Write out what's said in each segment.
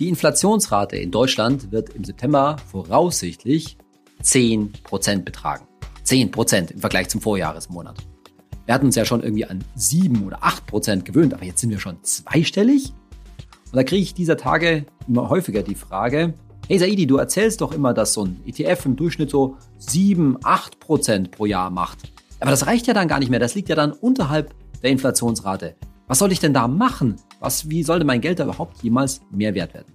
Die Inflationsrate in Deutschland wird im September voraussichtlich 10% betragen. 10% im Vergleich zum Vorjahresmonat. Wir hatten uns ja schon irgendwie an 7 oder 8% gewöhnt, aber jetzt sind wir schon zweistellig. Und da kriege ich dieser Tage immer häufiger die Frage, hey Saidi, du erzählst doch immer, dass so ein ETF im Durchschnitt so 7, 8% pro Jahr macht. Aber das reicht ja dann gar nicht mehr, das liegt ja dann unterhalb der Inflationsrate. Was soll ich denn da machen? Was, wie sollte mein Geld da überhaupt jemals mehr wert werden?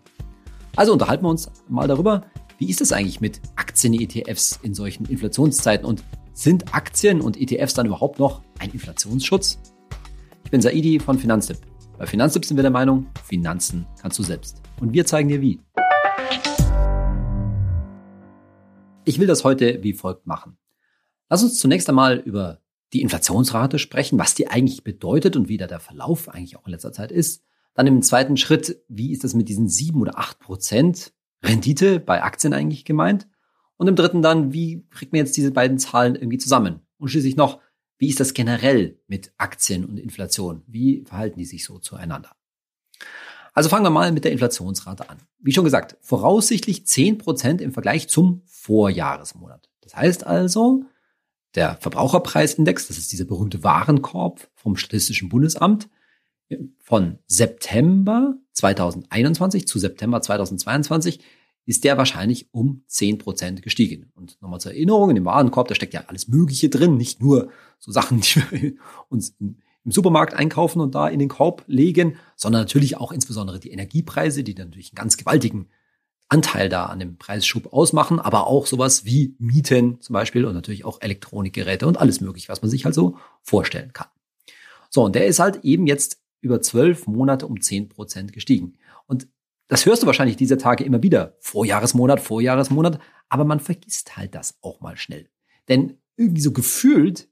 Also unterhalten wir uns mal darüber, wie ist es eigentlich mit Aktien-ETFs in solchen Inflationszeiten und sind Aktien und ETFs dann überhaupt noch ein Inflationsschutz? Ich bin Saidi von Finanztipp. Bei Finanztipp sind wir der Meinung, Finanzen kannst du selbst. Und wir zeigen dir wie. Ich will das heute wie folgt machen. Lass uns zunächst einmal über die Inflationsrate sprechen, was die eigentlich bedeutet und wie da der Verlauf eigentlich auch in letzter Zeit ist. Dann im zweiten Schritt, wie ist das mit diesen sieben oder acht Prozent Rendite bei Aktien eigentlich gemeint? Und im dritten dann, wie kriegt man jetzt diese beiden Zahlen irgendwie zusammen? Und schließlich noch, wie ist das generell mit Aktien und Inflation? Wie verhalten die sich so zueinander? Also fangen wir mal mit der Inflationsrate an. Wie schon gesagt, voraussichtlich zehn Prozent im Vergleich zum Vorjahresmonat. Das heißt also, der Verbraucherpreisindex, das ist dieser berühmte Warenkorb vom Statistischen Bundesamt, von September 2021 zu September 2022 ist der wahrscheinlich um zehn Prozent gestiegen. Und nochmal zur Erinnerung, in dem Warenkorb, da steckt ja alles Mögliche drin, nicht nur so Sachen, die wir uns im Supermarkt einkaufen und da in den Korb legen, sondern natürlich auch insbesondere die Energiepreise, die natürlich einen ganz gewaltigen Anteil da an dem Preisschub ausmachen, aber auch sowas wie Mieten zum Beispiel und natürlich auch Elektronikgeräte und alles mögliche, was man sich halt so vorstellen kann. So, und der ist halt eben jetzt über zwölf Monate um zehn Prozent gestiegen. Und das hörst du wahrscheinlich diese Tage immer wieder. Vorjahresmonat, Vorjahresmonat. Aber man vergisst halt das auch mal schnell. Denn irgendwie so gefühlt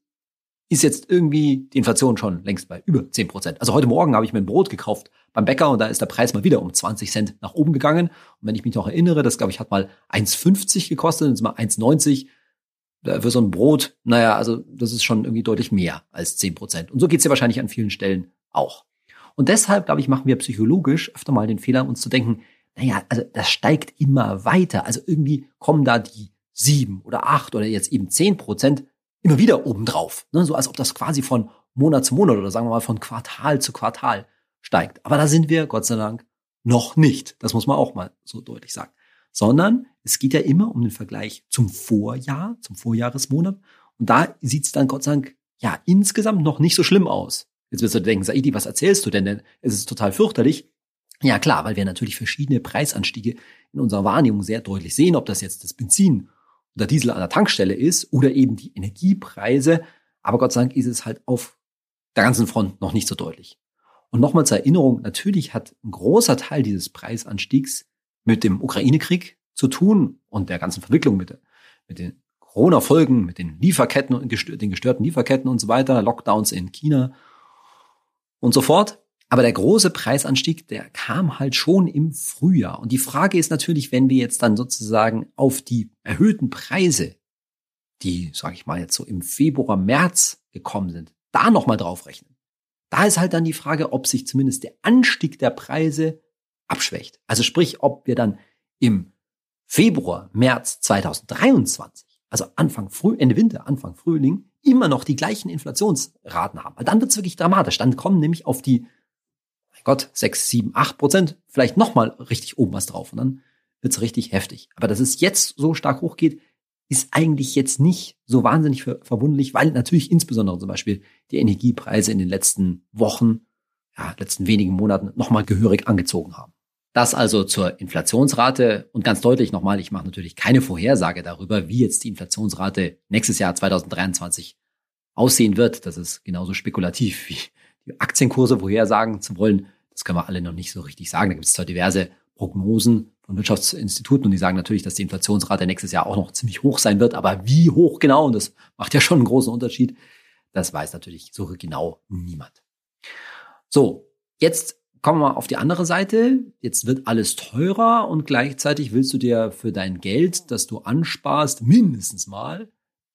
ist jetzt irgendwie die Inflation schon längst bei über zehn Prozent. Also heute Morgen habe ich mir ein Brot gekauft beim Bäcker und da ist der Preis mal wieder um 20 Cent nach oben gegangen. Und wenn ich mich noch erinnere, das glaube ich hat mal 1,50 gekostet, jetzt mal 1,90 für so ein Brot. Naja, also das ist schon irgendwie deutlich mehr als zehn Prozent. Und so geht's ja wahrscheinlich an vielen Stellen auch. Und deshalb, glaube ich, machen wir psychologisch öfter mal den Fehler, uns zu denken, naja, also das steigt immer weiter. Also irgendwie kommen da die sieben oder acht oder jetzt eben zehn Prozent immer wieder obendrauf. Ne? So als ob das quasi von Monat zu Monat oder sagen wir mal von Quartal zu Quartal steigt. Aber da sind wir, Gott sei Dank, noch nicht. Das muss man auch mal so deutlich sagen. Sondern es geht ja immer um den Vergleich zum Vorjahr, zum Vorjahresmonat. Und da sieht es dann Gott sei Dank ja insgesamt noch nicht so schlimm aus. Jetzt wirst du denken, Saidi, was erzählst du denn? denn es ist total fürchterlich. Ja klar, weil wir natürlich verschiedene Preisanstiege in unserer Wahrnehmung sehr deutlich sehen, ob das jetzt das Benzin oder Diesel an der Tankstelle ist oder eben die Energiepreise. Aber Gott sei Dank ist es halt auf der ganzen Front noch nicht so deutlich. Und nochmal zur Erinnerung, natürlich hat ein großer Teil dieses Preisanstiegs mit dem Ukraine-Krieg zu tun und der ganzen Verwicklung mit, mit den Corona-Folgen, mit den Lieferketten und den gestörten Lieferketten und so weiter, Lockdowns in China und so fort. Aber der große Preisanstieg, der kam halt schon im Frühjahr. Und die Frage ist natürlich, wenn wir jetzt dann sozusagen auf die erhöhten Preise, die, sage ich mal, jetzt so im Februar, März gekommen sind, da nochmal draufrechnen. Da ist halt dann die Frage, ob sich zumindest der Anstieg der Preise abschwächt. Also sprich, ob wir dann im Februar, März 2023, also Anfang Früh, Ende Winter, Anfang Frühling, immer noch die gleichen Inflationsraten haben. Weil dann wird es wirklich dramatisch. Dann kommen nämlich auf die, mein Gott, 6, 7, 8 Prozent vielleicht nochmal richtig oben was drauf. Und dann wird es richtig heftig. Aber dass es jetzt so stark hochgeht, ist eigentlich jetzt nicht so wahnsinnig ver verwunderlich, weil natürlich insbesondere zum Beispiel die Energiepreise in den letzten Wochen, ja, letzten wenigen Monaten nochmal gehörig angezogen haben. Das also zur Inflationsrate und ganz deutlich nochmal, ich mache natürlich keine Vorhersage darüber, wie jetzt die Inflationsrate nächstes Jahr 2023 aussehen wird. Das ist genauso spekulativ wie Aktienkurse vorhersagen zu wollen. Das können wir alle noch nicht so richtig sagen. Da gibt es zwar diverse Prognosen von Wirtschaftsinstituten und die sagen natürlich, dass die Inflationsrate nächstes Jahr auch noch ziemlich hoch sein wird. Aber wie hoch genau, und das macht ja schon einen großen Unterschied, das weiß natürlich so genau niemand. So, jetzt kommen wir mal auf die andere Seite. Jetzt wird alles teurer und gleichzeitig willst du dir für dein Geld, das du ansparst, mindestens mal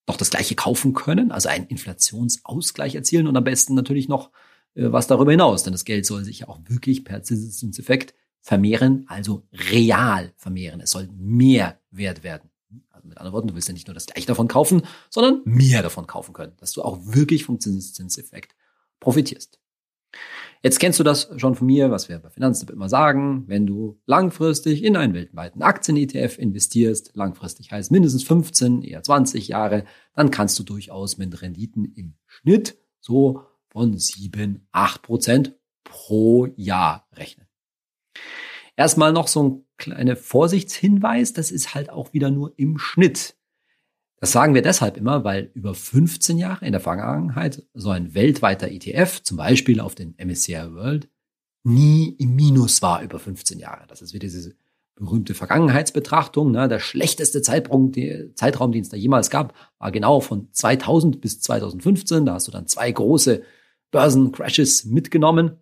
noch das gleiche kaufen können, also einen Inflationsausgleich erzielen und am besten natürlich noch was darüber hinaus, denn das Geld soll sich ja auch wirklich per Zinseszinseffekt vermehren, also real vermehren. Es soll mehr wert werden. Also mit anderen Worten, du willst ja nicht nur das gleiche davon kaufen, sondern mehr davon kaufen können, dass du auch wirklich vom Zinseszinseffekt profitierst. Jetzt kennst du das schon von mir, was wir bei Finanztipp immer sagen. Wenn du langfristig in einen weltweiten Aktien-ETF investierst, langfristig heißt mindestens 15, eher 20 Jahre, dann kannst du durchaus mit Renditen im Schnitt so von 7, 8 Prozent pro Jahr rechnen. Erstmal noch so ein kleiner Vorsichtshinweis, das ist halt auch wieder nur im Schnitt. Das sagen wir deshalb immer, weil über 15 Jahre in der Vergangenheit so ein weltweiter ETF, zum Beispiel auf den MSCI World, nie im Minus war über 15 Jahre. Das ist wieder diese berühmte Vergangenheitsbetrachtung. Ne? Der schlechteste Zeitpunkt, die, Zeitraum, den es da jemals gab, war genau von 2000 bis 2015. Da hast du dann zwei große Börsencrashes mitgenommen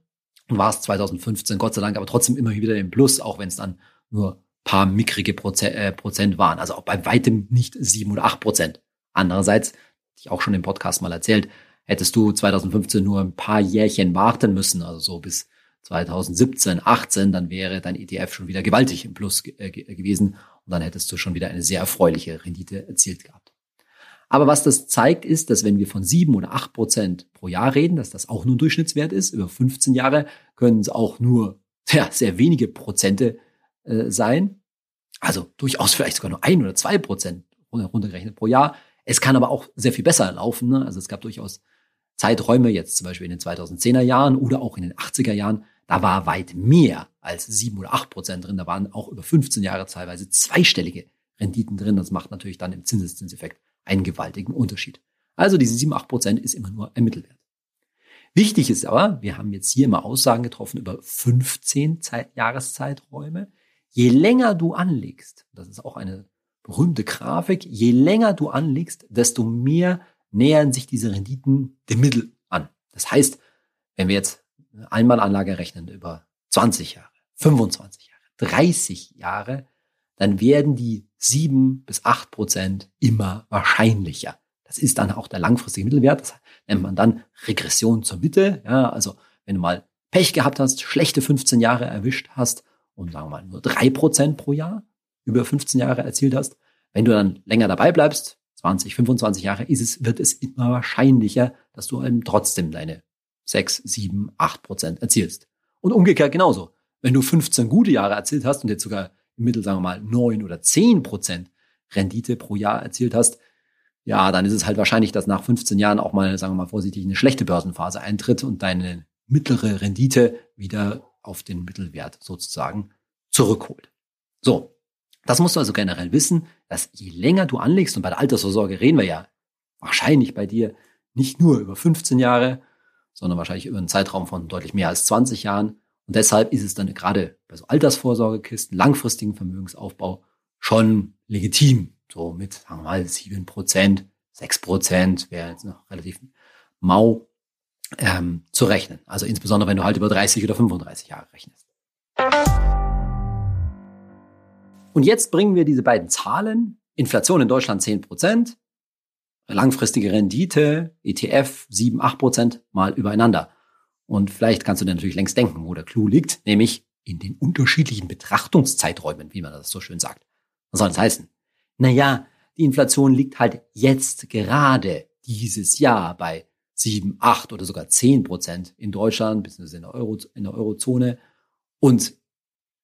und warst 2015 Gott sei Dank aber trotzdem immer wieder im Plus, auch wenn es dann nur paar mickrige Prozent, äh, Prozent waren. Also auch bei weitem nicht sieben oder acht Prozent. Andererseits, ich auch schon im Podcast mal erzählt, hättest du 2015 nur ein paar Jährchen warten müssen, also so bis 2017, 18, dann wäre dein ETF schon wieder gewaltig im Plus äh, gewesen und dann hättest du schon wieder eine sehr erfreuliche Rendite erzielt gehabt. Aber was das zeigt, ist, dass wenn wir von sieben oder acht Prozent pro Jahr reden, dass das auch nur ein Durchschnittswert ist, über 15 Jahre können es auch nur ja, sehr wenige Prozente äh, sein. Also durchaus vielleicht sogar nur ein oder zwei Prozent runtergerechnet pro Jahr. Es kann aber auch sehr viel besser laufen. Ne? Also es gab durchaus Zeiträume, jetzt zum Beispiel in den 2010er Jahren oder auch in den 80er Jahren, da war weit mehr als sieben oder acht Prozent drin. Da waren auch über 15 Jahre teilweise zweistellige Renditen drin. Das macht natürlich dann im Zinseszinseffekt einen gewaltigen Unterschied. Also diese sieben, acht Prozent ist immer nur ein Mittelwert. Wichtig ist aber, wir haben jetzt hier immer Aussagen getroffen über 15 Zeit Jahreszeiträume. Je länger du anlegst, das ist auch eine berühmte Grafik, je länger du anlegst, desto mehr nähern sich diese Renditen dem Mittel an. Das heißt, wenn wir jetzt eine Einmalanlage rechnen über 20 Jahre, 25 Jahre, 30 Jahre, dann werden die 7 bis 8 Prozent immer wahrscheinlicher. Das ist dann auch der langfristige Mittelwert. Das nennt man dann Regression zur Mitte. Ja, also wenn du mal Pech gehabt hast, schlechte 15 Jahre erwischt hast und sagen wir mal nur drei Prozent pro Jahr über 15 Jahre erzielt hast, wenn du dann länger dabei bleibst, 20, 25 Jahre, ist es, wird es immer wahrscheinlicher, dass du eben trotzdem deine 6, 7, 8 Prozent erzielst. Und umgekehrt genauso. Wenn du 15 gute Jahre erzielt hast und jetzt sogar Mittel, sagen wir mal, 9 oder 10 Prozent Rendite pro Jahr erzielt hast, ja, dann ist es halt wahrscheinlich, dass nach 15 Jahren auch mal, sagen wir mal vorsichtig, eine schlechte Börsenphase eintritt und deine mittlere Rendite wieder auf den Mittelwert sozusagen zurückholt. So, das musst du also generell wissen, dass je länger du anlegst, und bei der Altersvorsorge reden wir ja wahrscheinlich bei dir nicht nur über 15 Jahre, sondern wahrscheinlich über einen Zeitraum von deutlich mehr als 20 Jahren. Und deshalb ist es dann gerade bei so Altersvorsorgekisten, langfristigen Vermögensaufbau schon legitim. So mit, sagen wir mal, 7 Prozent, 6 Prozent wäre jetzt noch relativ mau ähm, zu rechnen. Also insbesondere, wenn du halt über 30 oder 35 Jahre rechnest. Und jetzt bringen wir diese beiden Zahlen, Inflation in Deutschland 10 Prozent, langfristige Rendite, ETF 7, 8 Prozent mal übereinander. Und vielleicht kannst du dir natürlich längst denken, wo der Clou liegt, nämlich in den unterschiedlichen Betrachtungszeiträumen, wie man das so schön sagt. Was soll das heißen? Naja, die Inflation liegt halt jetzt gerade dieses Jahr bei sieben, acht oder sogar zehn Prozent in Deutschland, beziehungsweise in der, in der Eurozone. Und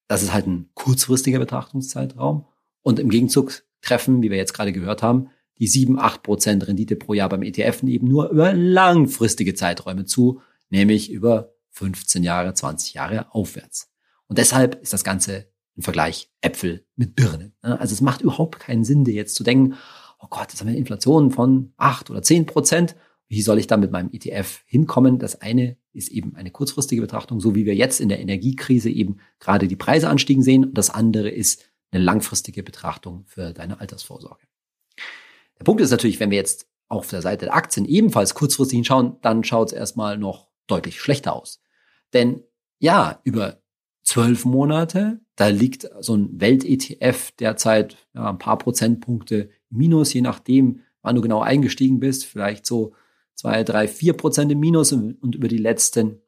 das ist halt ein kurzfristiger Betrachtungszeitraum. Und im Gegenzug treffen, wie wir jetzt gerade gehört haben, die sieben, acht Prozent Rendite pro Jahr beim ETF eben nur über langfristige Zeiträume zu, nämlich über 15 Jahre, 20 Jahre aufwärts. Und deshalb ist das Ganze im Vergleich Äpfel mit Birnen. Also es macht überhaupt keinen Sinn, dir jetzt zu denken, oh Gott, jetzt haben wir eine Inflation von acht oder zehn Prozent wie soll ich da mit meinem ETF hinkommen? Das eine ist eben eine kurzfristige Betrachtung, so wie wir jetzt in der Energiekrise eben gerade die Preise anstiegen sehen. Und das andere ist eine langfristige Betrachtung für deine Altersvorsorge. Der Punkt ist natürlich, wenn wir jetzt auf der Seite der Aktien ebenfalls kurzfristig hinschauen, dann schaut es erstmal noch deutlich schlechter aus. Denn ja, über zwölf Monate, da liegt so ein Welt-ETF derzeit ja, ein paar Prozentpunkte minus, je nachdem, wann du genau eingestiegen bist, vielleicht so zwei, drei, vier Prozent im Minus und über die letzten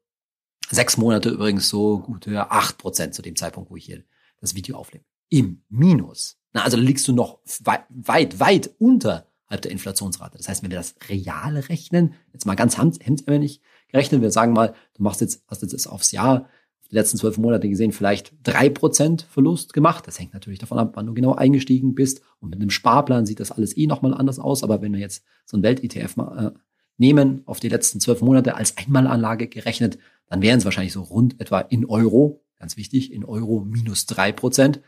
Sechs Monate übrigens so gute acht Prozent zu dem Zeitpunkt, wo ich hier das Video aufnehme. Im Minus. Na, also liegst du noch weit, weit, unterhalb der Inflationsrate. Das heißt, wenn wir das reale rechnen, jetzt mal ganz hemdsärmelig gerechnet, wir sagen mal, du machst jetzt, hast jetzt aufs Jahr, die letzten zwölf Monate gesehen, vielleicht drei Prozent Verlust gemacht. Das hängt natürlich davon ab, wann du genau eingestiegen bist. Und mit einem Sparplan sieht das alles eh nochmal anders aus. Aber wenn wir jetzt so ein Welt-ETF äh, nehmen, auf die letzten zwölf Monate als Einmalanlage gerechnet, dann wären es wahrscheinlich so rund etwa in Euro, ganz wichtig, in Euro minus drei Prozent.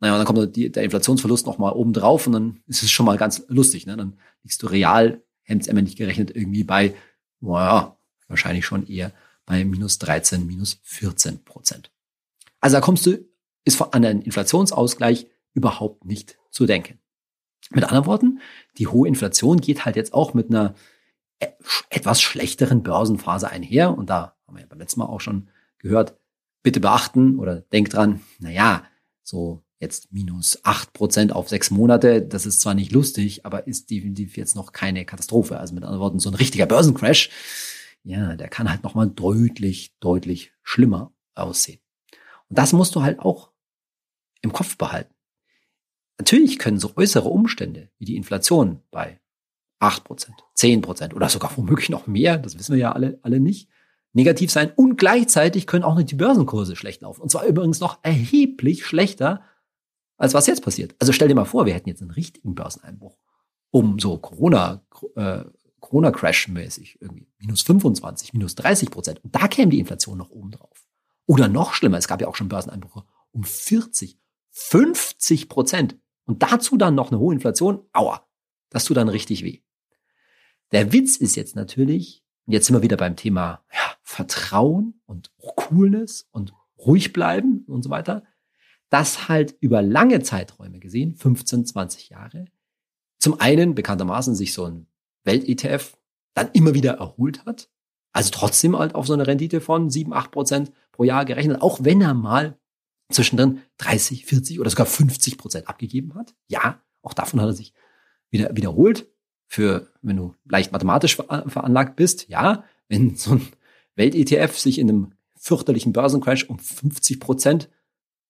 Naja, und dann kommt die, der Inflationsverlust nochmal oben drauf und dann ist es schon mal ganz lustig. Ne? Dann liegst du real, hemdsärmelig gerechnet, irgendwie bei, naja, wahrscheinlich schon eher bei minus 13, minus 14 Prozent. Also da kommst du, ist an einen Inflationsausgleich überhaupt nicht zu denken. Mit anderen Worten, die hohe Inflation geht halt jetzt auch mit einer e, etwas schlechteren Börsenphase einher. Und da haben wir ja beim letzten Mal auch schon gehört, bitte beachten oder denk dran, na ja, so jetzt minus acht Prozent auf sechs Monate, das ist zwar nicht lustig, aber ist definitiv jetzt noch keine Katastrophe. Also mit anderen Worten, so ein richtiger Börsencrash, ja, der kann halt nochmal deutlich, deutlich schlimmer aussehen. Und das musst du halt auch im Kopf behalten. Natürlich können so äußere Umstände wie die Inflation bei acht Prozent, zehn Prozent oder sogar womöglich noch mehr, das wissen wir ja alle, alle nicht, negativ sein. Und gleichzeitig können auch noch die Börsenkurse schlecht laufen. Und zwar übrigens noch erheblich schlechter, als was jetzt passiert. Also stell dir mal vor, wir hätten jetzt einen richtigen Börseneinbruch, um so Corona, äh, Corona-Crash-mäßig irgendwie minus 25, minus 30 Prozent. Und da käme die Inflation noch oben drauf. Oder noch schlimmer, es gab ja auch schon Börseneinbrüche um 40, 50 Prozent. Und dazu dann noch eine hohe Inflation, aua, das tut dann richtig weh. Der Witz ist jetzt natürlich, jetzt sind wir wieder beim Thema ja, Vertrauen und Coolness und ruhig bleiben und so weiter dass halt über lange Zeiträume gesehen, 15, 20 Jahre, zum einen bekanntermaßen sich so ein Welt-ETF dann immer wieder erholt hat, also trotzdem halt auf so eine Rendite von 7, 8 Prozent pro Jahr gerechnet, auch wenn er mal zwischendrin 30, 40 oder sogar 50 Prozent abgegeben hat. Ja, auch davon hat er sich wieder wiederholt. Für, wenn du leicht mathematisch veranlagt bist, ja, wenn so ein Welt-ETF sich in einem fürchterlichen Börsencrash um 50 Prozent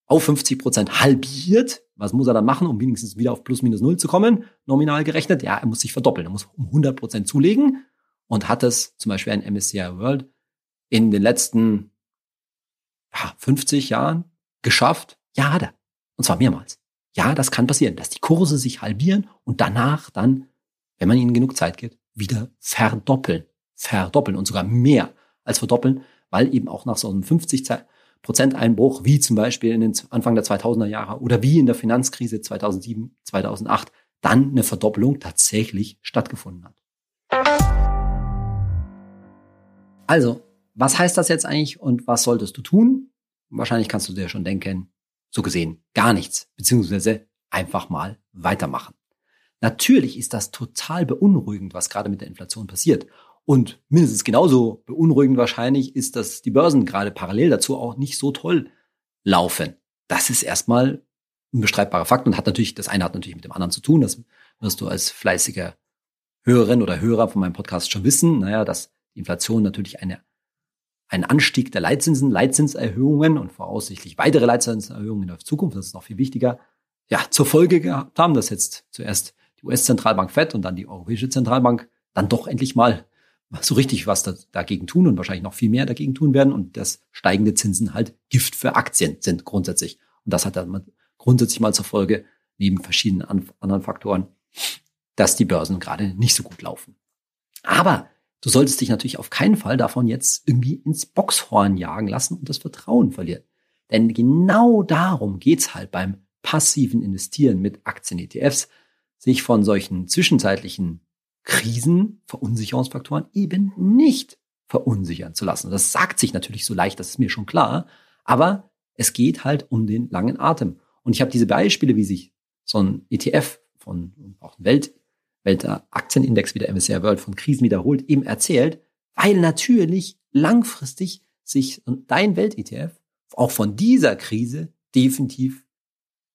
auf 50 Prozent halbiert. Was muss er dann machen, um wenigstens wieder auf plus minus null zu kommen? Nominal gerechnet. Ja, er muss sich verdoppeln. Er muss um 100 Prozent zulegen und hat es zum Beispiel ein MSCI World in den letzten ja, 50 Jahren geschafft. Ja, hat er. Und zwar mehrmals. Ja, das kann passieren, dass die Kurse sich halbieren und danach dann, wenn man ihnen genug Zeit gibt, wieder verdoppeln. Verdoppeln und sogar mehr als verdoppeln, weil eben auch nach so einem 50 Prozenteinbruch, wie zum Beispiel in den Anfang der 2000er Jahre oder wie in der Finanzkrise 2007, 2008, dann eine Verdoppelung tatsächlich stattgefunden hat. Also, was heißt das jetzt eigentlich und was solltest du tun? Wahrscheinlich kannst du dir schon denken, so gesehen gar nichts, beziehungsweise einfach mal weitermachen. Natürlich ist das total beunruhigend, was gerade mit der Inflation passiert. Und mindestens genauso beunruhigend wahrscheinlich ist, dass die Börsen gerade parallel dazu auch nicht so toll laufen. Das ist erstmal ein bestreitbarer Fakt und hat natürlich, das eine hat natürlich mit dem anderen zu tun. Das wirst du als fleißiger Hörerin oder Hörer von meinem Podcast schon wissen. Naja, dass die Inflation natürlich eine, ein Anstieg der Leitzinsen, Leitzinserhöhungen und voraussichtlich weitere Leitzinserhöhungen in der Zukunft, das ist noch viel wichtiger, ja, zur Folge gehabt haben, dass jetzt zuerst die US-Zentralbank FED und dann die Europäische Zentralbank dann doch endlich mal so richtig was da, dagegen tun und wahrscheinlich noch viel mehr dagegen tun werden und dass steigende Zinsen halt Gift für Aktien sind grundsätzlich. Und das hat dann grundsätzlich mal zur Folge, neben verschiedenen anderen Faktoren, dass die Börsen gerade nicht so gut laufen. Aber du solltest dich natürlich auf keinen Fall davon jetzt irgendwie ins Boxhorn jagen lassen und das Vertrauen verlieren. Denn genau darum geht's halt beim passiven Investieren mit Aktien-ETFs, sich von solchen zwischenzeitlichen Krisen, Verunsicherungsfaktoren eben nicht verunsichern zu lassen. das sagt sich natürlich so leicht, das ist mir schon klar, aber es geht halt um den langen Atem. Und ich habe diese Beispiele, wie sich so ein ETF von auch ein Welt, Weltaktienindex wie der MSCI World von Krisen wiederholt, eben erzählt, weil natürlich langfristig sich dein Welt-ETF auch von dieser Krise definitiv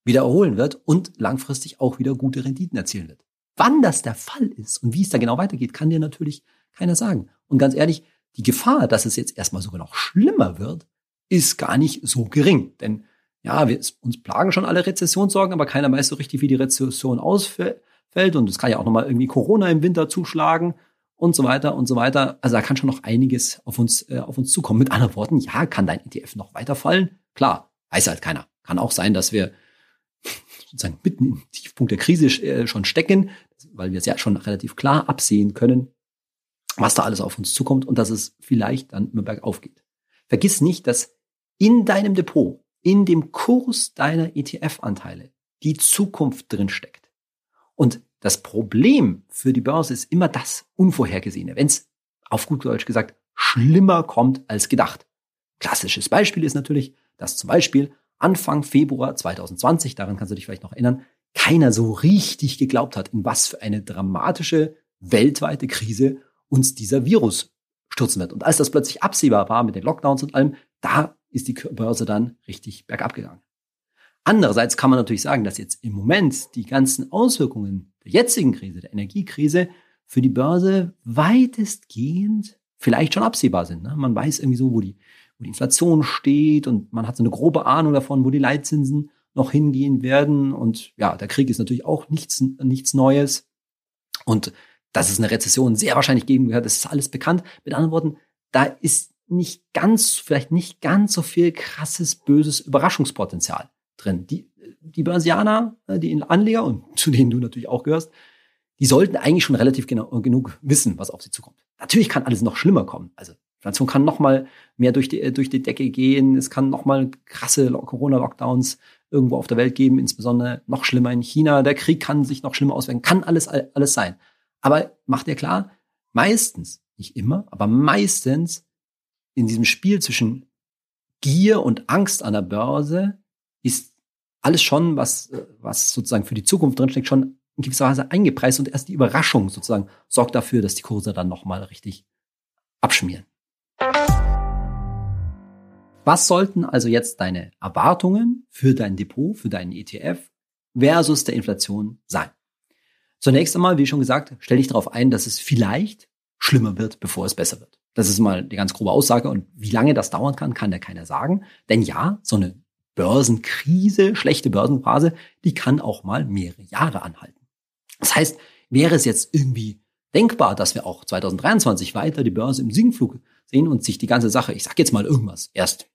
wieder erholen wird und langfristig auch wieder gute Renditen erzielen wird. Wann das der Fall ist und wie es da genau weitergeht, kann dir natürlich keiner sagen. Und ganz ehrlich, die Gefahr, dass es jetzt erstmal sogar noch schlimmer wird, ist gar nicht so gering. Denn ja, wir, uns plagen schon alle Rezessionssorgen, aber keiner weiß so richtig, wie die Rezession ausfällt. Und es kann ja auch nochmal irgendwie Corona im Winter zuschlagen und so weiter und so weiter. Also da kann schon noch einiges auf uns, äh, auf uns zukommen. Mit anderen Worten, ja, kann dein ETF noch weiterfallen? Klar, weiß halt keiner. Kann auch sein, dass wir sozusagen mitten im Tiefpunkt der Krise äh, schon stecken, weil wir es ja schon relativ klar absehen können, was da alles auf uns zukommt und dass es vielleicht dann immer bergauf geht. Vergiss nicht, dass in deinem Depot, in dem Kurs deiner ETF-Anteile die Zukunft drin steckt. Und das Problem für die Börse ist immer das Unvorhergesehene, wenn es auf gut Deutsch gesagt schlimmer kommt als gedacht. Klassisches Beispiel ist natürlich, dass zum Beispiel Anfang Februar 2020, daran kannst du dich vielleicht noch erinnern, keiner so richtig geglaubt hat, in was für eine dramatische weltweite Krise uns dieser Virus stürzen wird. Und als das plötzlich absehbar war mit den Lockdowns und allem, da ist die Börse dann richtig bergab gegangen. Andererseits kann man natürlich sagen, dass jetzt im Moment die ganzen Auswirkungen der jetzigen Krise, der Energiekrise, für die Börse weitestgehend vielleicht schon absehbar sind. Ne? Man weiß irgendwie so, wo die, wo die Inflation steht und man hat so eine grobe Ahnung davon, wo die Leitzinsen noch hingehen werden. Und ja, der Krieg ist natürlich auch nichts, nichts Neues. Und dass es eine Rezession sehr wahrscheinlich geben wird, das ist alles bekannt. Mit anderen Worten, da ist nicht ganz, vielleicht nicht ganz so viel krasses, böses Überraschungspotenzial drin. Die, die Börsianer, äh, die Anleger und zu denen du natürlich auch gehörst, die sollten eigentlich schon relativ genau, genug wissen, was auf sie zukommt. Natürlich kann alles noch schlimmer kommen. Also Inflation kann noch mal mehr durch die, durch die Decke gehen. Es kann noch mal krasse Corona-Lockdowns irgendwo auf der Welt geben, insbesondere noch schlimmer in China. Der Krieg kann sich noch schlimmer auswirken. Kann alles, alles sein. Aber macht dir klar, meistens, nicht immer, aber meistens in diesem Spiel zwischen Gier und Angst an der Börse ist alles schon, was, was sozusagen für die Zukunft drinsteckt, schon in gewisser Weise eingepreist und erst die Überraschung sozusagen sorgt dafür, dass die Kurse dann nochmal richtig abschmieren. Was sollten also jetzt deine Erwartungen für dein Depot, für deinen ETF versus der Inflation sein? Zunächst einmal, wie schon gesagt, stell dich darauf ein, dass es vielleicht schlimmer wird, bevor es besser wird. Das ist mal die ganz grobe Aussage. Und wie lange das dauern kann, kann ja keiner sagen. Denn ja, so eine Börsenkrise, schlechte Börsenphase, die kann auch mal mehrere Jahre anhalten. Das heißt, wäre es jetzt irgendwie denkbar, dass wir auch 2023 weiter die Börse im Sinkflug sehen und sich die ganze Sache, ich sag jetzt mal irgendwas, erst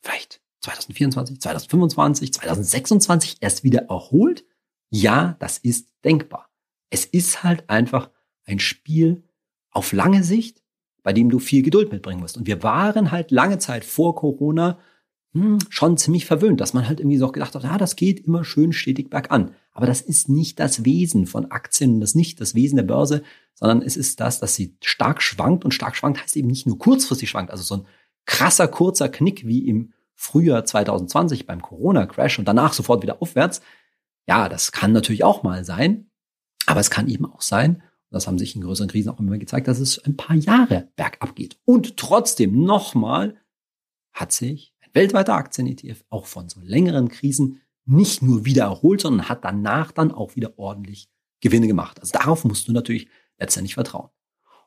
vielleicht 2024, 2025, 2026 erst wieder erholt? Ja, das ist denkbar. Es ist halt einfach ein Spiel auf lange Sicht, bei dem du viel Geduld mitbringen musst. Und wir waren halt lange Zeit vor Corona hm, schon ziemlich verwöhnt, dass man halt irgendwie so auch gedacht hat, ja, das geht immer schön stetig bergan. Aber das ist nicht das Wesen von Aktien, das ist nicht das Wesen der Börse, sondern es ist das, dass sie stark schwankt und stark schwankt heißt eben nicht nur kurzfristig schwankt, also so ein krasser, kurzer Knick wie im Frühjahr 2020 beim Corona-Crash und danach sofort wieder aufwärts. Ja, das kann natürlich auch mal sein, aber es kann eben auch sein, und das haben sich in größeren Krisen auch immer gezeigt, dass es ein paar Jahre bergab geht. Und trotzdem nochmal hat sich weltweiter Aktien-ETF auch von so längeren Krisen nicht nur wieder erholt, sondern hat danach dann auch wieder ordentlich Gewinne gemacht. Also darauf musst du natürlich letztendlich vertrauen.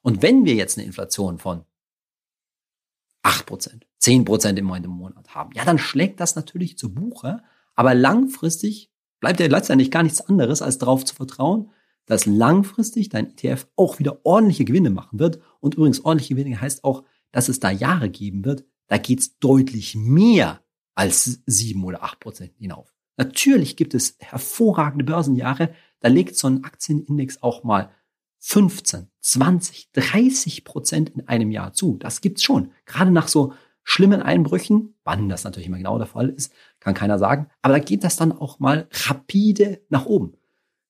Und wenn wir jetzt eine Inflation von 8%, 10% im Monat haben, ja, dann schlägt das natürlich zu Buche, aber langfristig bleibt ja letztendlich gar nichts anderes, als darauf zu vertrauen, dass langfristig dein ETF auch wieder ordentliche Gewinne machen wird. Und übrigens ordentliche Gewinne heißt auch, dass es da Jahre geben wird, da geht's deutlich mehr als sieben oder acht Prozent hinauf. Natürlich gibt es hervorragende Börsenjahre, da legt so ein Aktienindex auch mal 15, 20, 30 Prozent in einem Jahr zu. Das gibt's schon. Gerade nach so schlimmen Einbrüchen, wann das natürlich immer genau der Fall ist, kann keiner sagen. Aber da geht das dann auch mal rapide nach oben.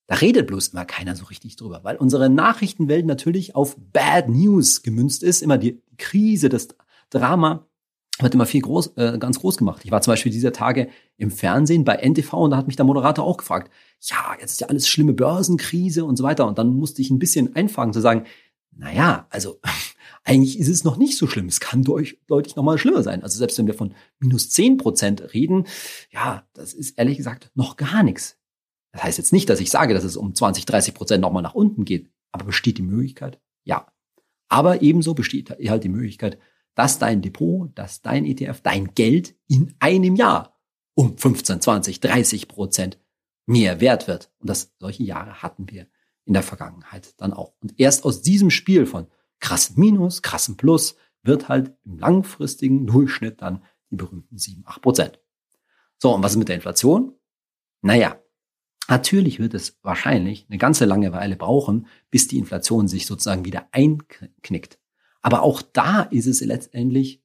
Da redet bloß immer keiner so richtig drüber, weil unsere Nachrichtenwelt natürlich auf Bad News gemünzt ist. Immer die Krise, das Drama wird immer viel groß, äh, ganz groß gemacht. Ich war zum Beispiel dieser Tage im Fernsehen bei NTV und da hat mich der Moderator auch gefragt, ja, jetzt ist ja alles schlimme Börsenkrise und so weiter. Und dann musste ich ein bisschen einfangen zu sagen, naja, also eigentlich ist es noch nicht so schlimm. Es kann durch, deutlich nochmal schlimmer sein. Also selbst wenn wir von minus zehn Prozent reden, ja, das ist ehrlich gesagt noch gar nichts. Das heißt jetzt nicht, dass ich sage, dass es um 20, 30 Prozent nochmal nach unten geht. Aber besteht die Möglichkeit? Ja. Aber ebenso besteht halt die Möglichkeit, dass dein Depot, dass dein ETF, dein Geld in einem Jahr um 15, 20, 30 Prozent mehr wert wird. Und das, solche Jahre hatten wir in der Vergangenheit dann auch. Und erst aus diesem Spiel von krassen Minus, krassen Plus wird halt im langfristigen Durchschnitt dann die berühmten 7, 8 Prozent. So, und was ist mit der Inflation? Naja, natürlich wird es wahrscheinlich eine ganze lange Weile brauchen, bis die Inflation sich sozusagen wieder einknickt. Aber auch da ist es letztendlich,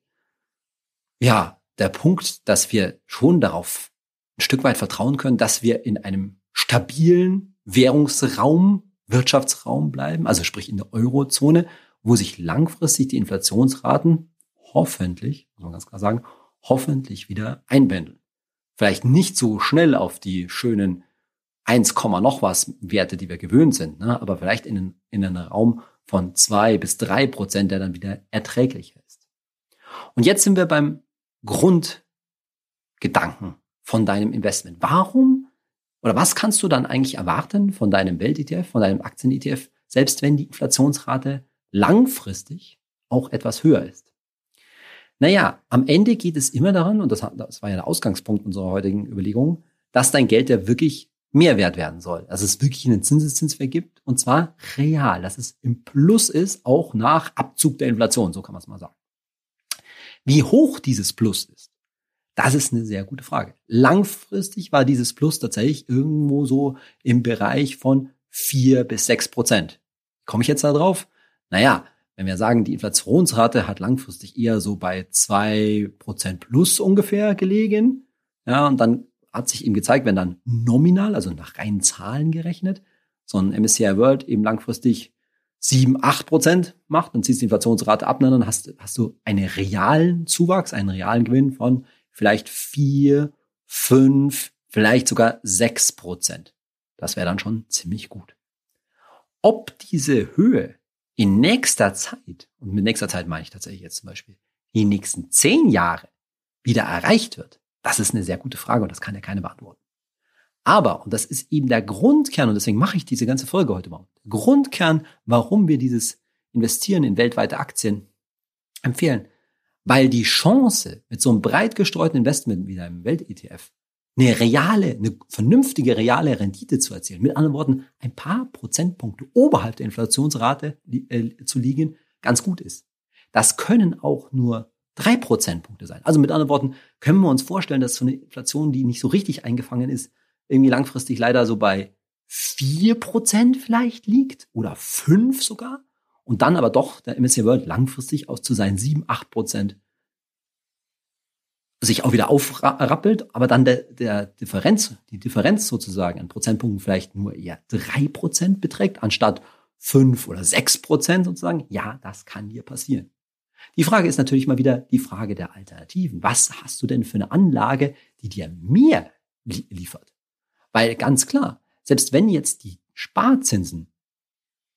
ja, der Punkt, dass wir schon darauf ein Stück weit vertrauen können, dass wir in einem stabilen Währungsraum, Wirtschaftsraum bleiben, also sprich in der Eurozone, wo sich langfristig die Inflationsraten hoffentlich, muss man ganz klar sagen, hoffentlich wieder einpendeln. Vielleicht nicht so schnell auf die schönen 1, noch was Werte, die wir gewöhnt sind, ne? aber vielleicht in, in einen Raum von zwei bis drei Prozent, der dann wieder erträglicher ist. Und jetzt sind wir beim Grundgedanken von deinem Investment. Warum oder was kannst du dann eigentlich erwarten von deinem Welt-ETF, von deinem Aktien-ETF, selbst wenn die Inflationsrate langfristig auch etwas höher ist? Naja, am Ende geht es immer daran, und das, das war ja der Ausgangspunkt unserer heutigen Überlegung, dass dein Geld ja wirklich mehr wert werden soll. Dass es wirklich einen Zinseszinswert gibt, und zwar real, dass es im Plus ist, auch nach Abzug der Inflation, so kann man es mal sagen. Wie hoch dieses Plus ist, das ist eine sehr gute Frage. Langfristig war dieses Plus tatsächlich irgendwo so im Bereich von vier bis sechs Prozent. Komme ich jetzt da drauf? Naja, wenn wir sagen, die Inflationsrate hat langfristig eher so bei zwei Prozent plus ungefähr gelegen, ja, und dann hat sich eben gezeigt, wenn dann nominal, also nach reinen Zahlen gerechnet, so ein MSCI World eben langfristig sieben, acht Prozent macht, dann ziehst du die Inflationsrate ab, dann hast, hast du einen realen Zuwachs, einen realen Gewinn von vielleicht vier, fünf, vielleicht sogar sechs Prozent. Das wäre dann schon ziemlich gut. Ob diese Höhe in nächster Zeit, und mit nächster Zeit meine ich tatsächlich jetzt zum Beispiel, die nächsten zehn Jahre wieder erreicht wird, das ist eine sehr gute Frage und das kann ja keine beantworten. Aber, und das ist eben der Grundkern, und deswegen mache ich diese ganze Folge heute der Grundkern, warum wir dieses Investieren in weltweite Aktien empfehlen, weil die Chance mit so einem breit gestreuten Investment wie einem Welt-ETF eine reale, eine vernünftige reale Rendite zu erzielen, mit anderen Worten, ein paar Prozentpunkte oberhalb der Inflationsrate äh, zu liegen, ganz gut ist. Das können auch nur drei Prozentpunkte sein. Also mit anderen Worten, können wir uns vorstellen, dass so eine Inflation, die nicht so richtig eingefangen ist, irgendwie langfristig leider so bei vier Prozent vielleicht liegt oder fünf sogar und dann aber doch der MSCI World langfristig aus zu seinen sieben, acht Prozent sich auch wieder aufrappelt, aber dann der, der Differenz, die Differenz sozusagen an Prozentpunkten vielleicht nur eher drei Prozent beträgt, anstatt fünf oder sechs Prozent sozusagen. Ja, das kann dir passieren. Die Frage ist natürlich mal wieder die Frage der Alternativen. Was hast du denn für eine Anlage, die dir mehr liefert? Weil ganz klar, selbst wenn jetzt die Sparzinsen,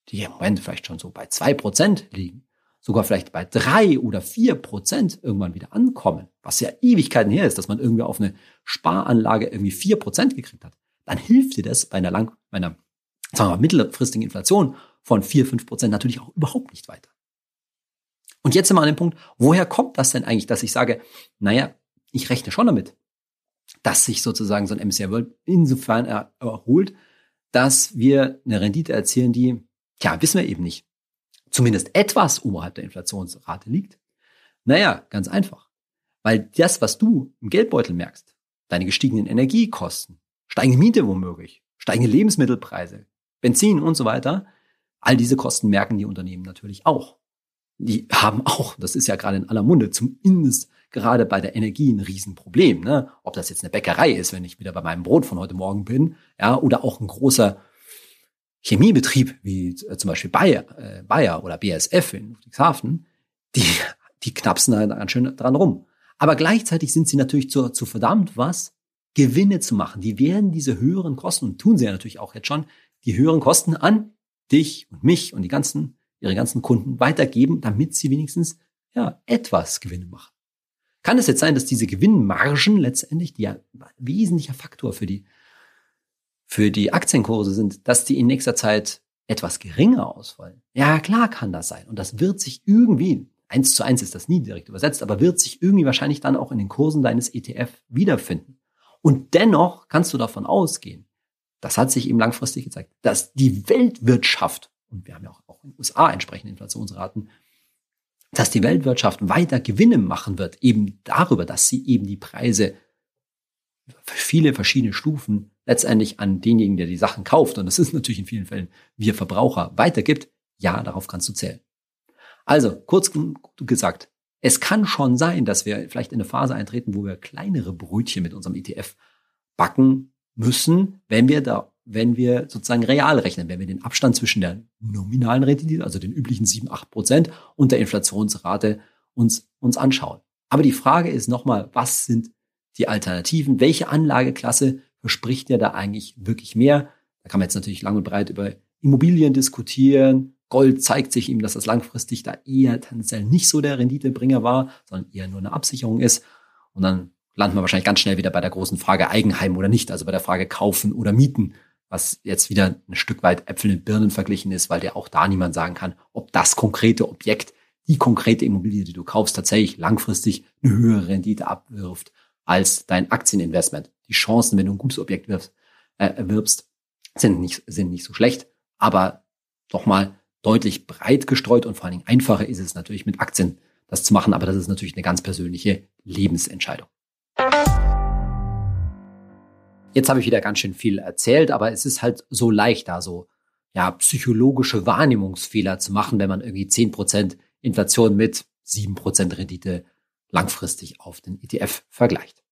die im Moment vielleicht schon so bei zwei Prozent liegen, sogar vielleicht bei drei oder vier Prozent irgendwann wieder ankommen, was ja Ewigkeiten her ist, dass man irgendwie auf eine Sparanlage irgendwie vier Prozent gekriegt hat, dann hilft dir das bei einer lang, bei einer, sagen wir mal, mittelfristigen Inflation von vier, fünf Prozent natürlich auch überhaupt nicht weiter. Und jetzt sind wir an dem Punkt, woher kommt das denn eigentlich, dass ich sage, naja, ich rechne schon damit, dass sich sozusagen so ein MSCI World insofern erholt, dass wir eine Rendite erzielen, die, ja, wissen wir eben nicht, zumindest etwas oberhalb der Inflationsrate liegt. Naja, ganz einfach. Weil das, was du im Geldbeutel merkst, deine gestiegenen Energiekosten, steigende Miete womöglich, steigende Lebensmittelpreise, Benzin und so weiter, all diese Kosten merken die Unternehmen natürlich auch die haben auch, das ist ja gerade in aller Munde, zumindest gerade bei der Energie ein Riesenproblem. Ne? Ob das jetzt eine Bäckerei ist, wenn ich wieder bei meinem Brot von heute Morgen bin, ja, oder auch ein großer Chemiebetrieb wie äh, zum Beispiel Bayer, äh, Bayer oder BASF in Ludwigshafen, die, die knapsen da ganz schön dran rum. Aber gleichzeitig sind sie natürlich zu, zu verdammt was, Gewinne zu machen. Die werden diese höheren Kosten, und tun sie ja natürlich auch jetzt schon, die höheren Kosten an dich und mich und die ganzen ihre ganzen Kunden weitergeben, damit sie wenigstens ja etwas Gewinne machen. Kann es jetzt sein, dass diese Gewinnmargen letztendlich, die ja wesentlicher Faktor für die für die Aktienkurse sind, dass die in nächster Zeit etwas geringer ausfallen. Ja, klar kann das sein. Und das wird sich irgendwie, eins zu eins ist das nie direkt übersetzt, aber wird sich irgendwie wahrscheinlich dann auch in den Kursen deines ETF wiederfinden. Und dennoch kannst du davon ausgehen, das hat sich eben langfristig gezeigt, dass die Weltwirtschaft, und wir haben ja auch, auch in den USA entsprechende Inflationsraten, dass die Weltwirtschaft weiter Gewinne machen wird, eben darüber, dass sie eben die Preise für viele verschiedene Stufen letztendlich an denjenigen, der die Sachen kauft, und das ist natürlich in vielen Fällen wir Verbraucher, weitergibt, ja, darauf kannst du zählen. Also, kurz gesagt, es kann schon sein, dass wir vielleicht in eine Phase eintreten, wo wir kleinere Brötchen mit unserem ETF backen müssen, wenn wir da, wenn wir sozusagen real rechnen, wenn wir den Abstand zwischen der nominalen Rendite, also den üblichen 7, 8 Prozent und der Inflationsrate uns, uns anschauen. Aber die Frage ist nochmal, was sind die Alternativen? Welche Anlageklasse verspricht ja da eigentlich wirklich mehr? Da kann man jetzt natürlich lang und breit über Immobilien diskutieren. Gold zeigt sich ihm, dass das langfristig da eher tendenziell nicht so der Renditebringer war, sondern eher nur eine Absicherung ist. Und dann landen wir wahrscheinlich ganz schnell wieder bei der großen Frage Eigenheim oder nicht, also bei der Frage kaufen oder mieten, was jetzt wieder ein Stück weit Äpfel mit Birnen verglichen ist, weil der auch da niemand sagen kann, ob das konkrete Objekt, die konkrete Immobilie, die du kaufst, tatsächlich langfristig eine höhere Rendite abwirft als dein Aktieninvestment. Die Chancen, wenn du ein gutes Objekt wirfst, äh, erwirbst, sind nicht, sind nicht so schlecht, aber doch mal deutlich breit gestreut und vor allen Dingen einfacher ist es natürlich mit Aktien das zu machen, aber das ist natürlich eine ganz persönliche Lebensentscheidung. Jetzt habe ich wieder ganz schön viel erzählt, aber es ist halt so leicht da so ja, psychologische Wahrnehmungsfehler zu machen, wenn man irgendwie zehn Prozent Inflation mit sieben Prozent Rendite langfristig auf den ETF vergleicht.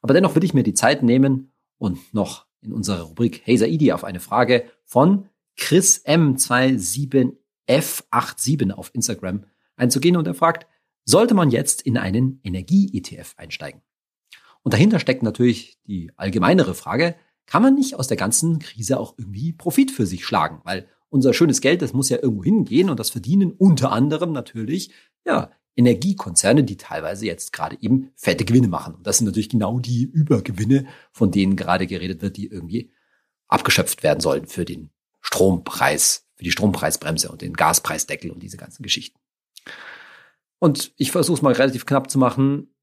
Aber dennoch würde ich mir die Zeit nehmen und noch in unserer Rubrik Hey Saidi auf eine Frage von Chris M27F87 auf Instagram einzugehen und er fragt, sollte man jetzt in einen Energie-ETF einsteigen? Und dahinter steckt natürlich die allgemeinere Frage, kann man nicht aus der ganzen Krise auch irgendwie Profit für sich schlagen? Weil unser schönes Geld, das muss ja irgendwo hingehen und das verdienen unter anderem natürlich, ja, Energiekonzerne, die teilweise jetzt gerade eben fette Gewinne machen. Und das sind natürlich genau die Übergewinne, von denen gerade geredet wird, die irgendwie abgeschöpft werden sollen für den Strompreis, für die Strompreisbremse und den Gaspreisdeckel und diese ganzen Geschichten. Und ich versuche es mal relativ knapp zu machen.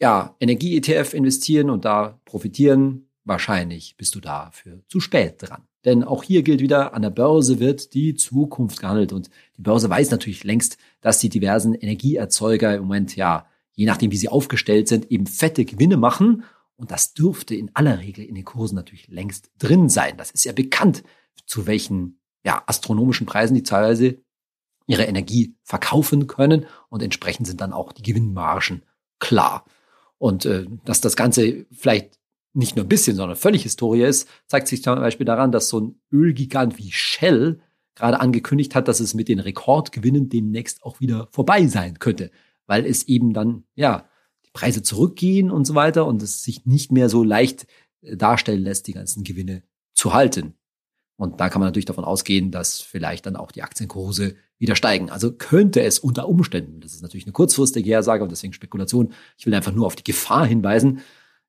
Ja, Energie-ETF investieren und da profitieren, wahrscheinlich bist du dafür zu spät dran. Denn auch hier gilt wieder, an der Börse wird die Zukunft gehandelt. Und die Börse weiß natürlich längst, dass die diversen Energieerzeuger im Moment, ja, je nachdem, wie sie aufgestellt sind, eben fette Gewinne machen. Und das dürfte in aller Regel in den Kursen natürlich längst drin sein. Das ist ja bekannt, zu welchen ja, astronomischen Preisen die teilweise ihre Energie verkaufen können. Und entsprechend sind dann auch die Gewinnmargen klar. Und äh, dass das Ganze vielleicht nicht nur ein bisschen, sondern völlig Historie ist, zeigt sich zum Beispiel daran, dass so ein Ölgigant wie Shell gerade angekündigt hat, dass es mit den Rekordgewinnen demnächst auch wieder vorbei sein könnte, weil es eben dann, ja, die Preise zurückgehen und so weiter und es sich nicht mehr so leicht äh, darstellen lässt, die ganzen Gewinne zu halten. Und da kann man natürlich davon ausgehen, dass vielleicht dann auch die Aktienkurse wieder steigen. Also könnte es unter Umständen, das ist natürlich eine kurzfristige Hersage und deswegen Spekulation, ich will einfach nur auf die Gefahr hinweisen,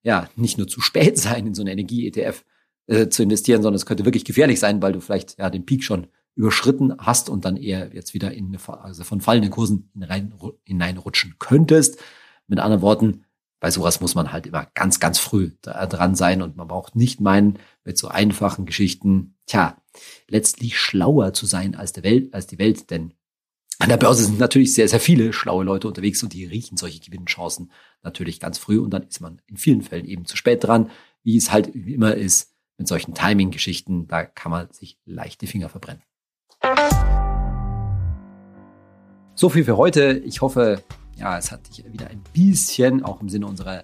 ja, nicht nur zu spät sein, in so eine Energie-ETF äh, zu investieren, sondern es könnte wirklich gefährlich sein, weil du vielleicht ja den Peak schon überschritten hast und dann eher jetzt wieder in eine, also von fallenden Kursen hinein, hineinrutschen könntest. Mit anderen Worten, bei sowas muss man halt immer ganz, ganz früh dran sein und man braucht nicht meinen, mit so einfachen Geschichten, tja, letztlich schlauer zu sein als der Welt, als die Welt, denn an der Börse sind natürlich sehr, sehr viele schlaue Leute unterwegs und die riechen solche Gewinnchancen natürlich ganz früh und dann ist man in vielen Fällen eben zu spät dran, wie es halt immer ist mit solchen Timing-Geschichten, da kann man sich leicht die Finger verbrennen. So viel für heute. Ich hoffe, ja, es hat dich wieder ein bisschen, auch im Sinne unserer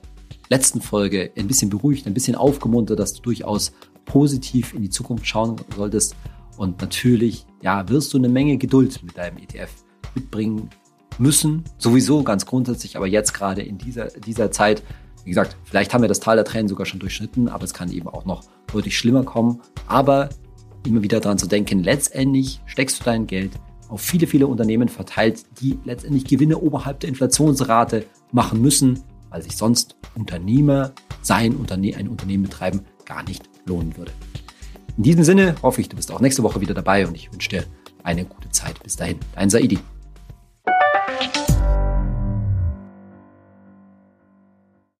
letzten Folge, ein bisschen beruhigt, ein bisschen aufgemuntert, dass du durchaus positiv in die Zukunft schauen solltest. Und natürlich, ja, wirst du eine Menge Geduld mit deinem ETF mitbringen müssen. Sowieso ganz grundsätzlich, aber jetzt gerade in dieser, dieser Zeit, wie gesagt, vielleicht haben wir das Tal der Tränen sogar schon durchschnitten, aber es kann eben auch noch deutlich schlimmer kommen. Aber immer wieder daran zu denken, letztendlich steckst du dein Geld auf viele, viele Unternehmen verteilt, die letztendlich Gewinne oberhalb der Inflationsrate machen müssen, weil sich sonst Unternehmer sein, ein Unternehmen betreiben gar nicht lohnen würde. In diesem Sinne hoffe ich, du bist auch nächste Woche wieder dabei und ich wünsche dir eine gute Zeit. Bis dahin, dein Saidi.